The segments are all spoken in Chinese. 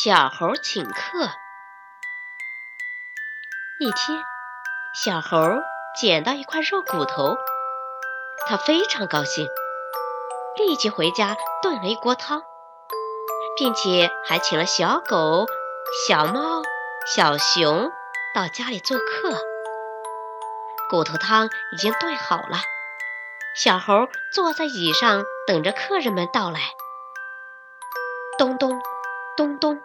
小猴请客。一天，小猴捡到一块肉骨头，他非常高兴，立即回家炖了一锅汤，并且还请了小狗、小猫、小熊到家里做客。骨头汤已经炖好了，小猴坐在椅上等着客人们到来。咚咚。咚咚，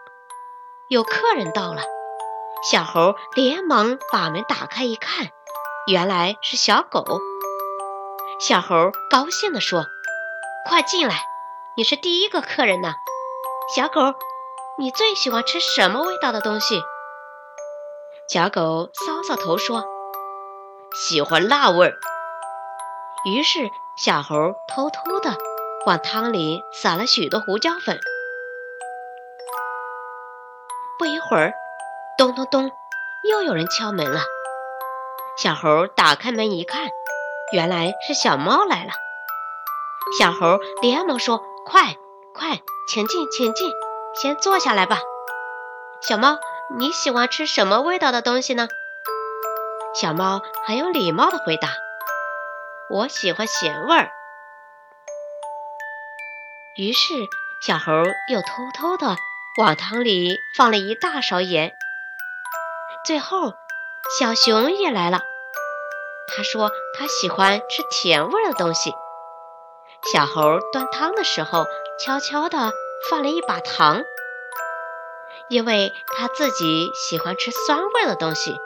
有客人到了，小猴连忙把门打开一看，原来是小狗。小猴高兴地说：“快进来，你是第一个客人呢。”小狗，你最喜欢吃什么味道的东西？小狗搔搔头说：“喜欢辣味儿。”于是小猴偷偷地往汤里撒了许多胡椒粉。会儿，咚咚咚，又有人敲门了。小猴打开门一看，原来是小猫来了。小猴连忙说：“快快，请进，请进，先坐下来吧。”小猫，你喜欢吃什么味道的东西呢？小猫很有礼貌的回答：“我喜欢咸味儿。”于是小猴又偷偷的。往汤里放了一大勺盐。最后，小熊也来了。他说他喜欢吃甜味的东西。小猴端汤的时候，悄悄地放了一把糖，因为他自己喜欢吃酸味的东西，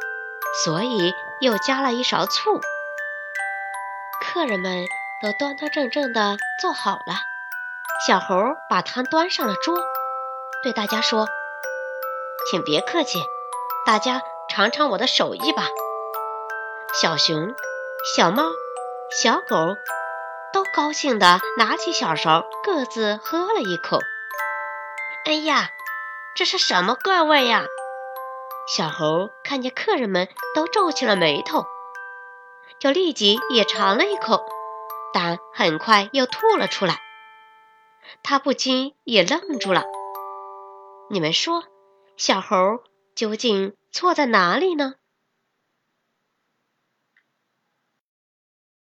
所以又加了一勺醋。客人们都端端正正地坐好了。小猴把汤端上了桌。对大家说：“请别客气，大家尝尝我的手艺吧。”小熊、小猫、小狗都高兴地拿起小勺，各自喝了一口。哎呀，这是什么怪味呀？小猴看见客人们都皱起了眉头，就立即也尝了一口，但很快又吐了出来。他不禁也愣住了。你们说，小猴究竟错在哪里呢？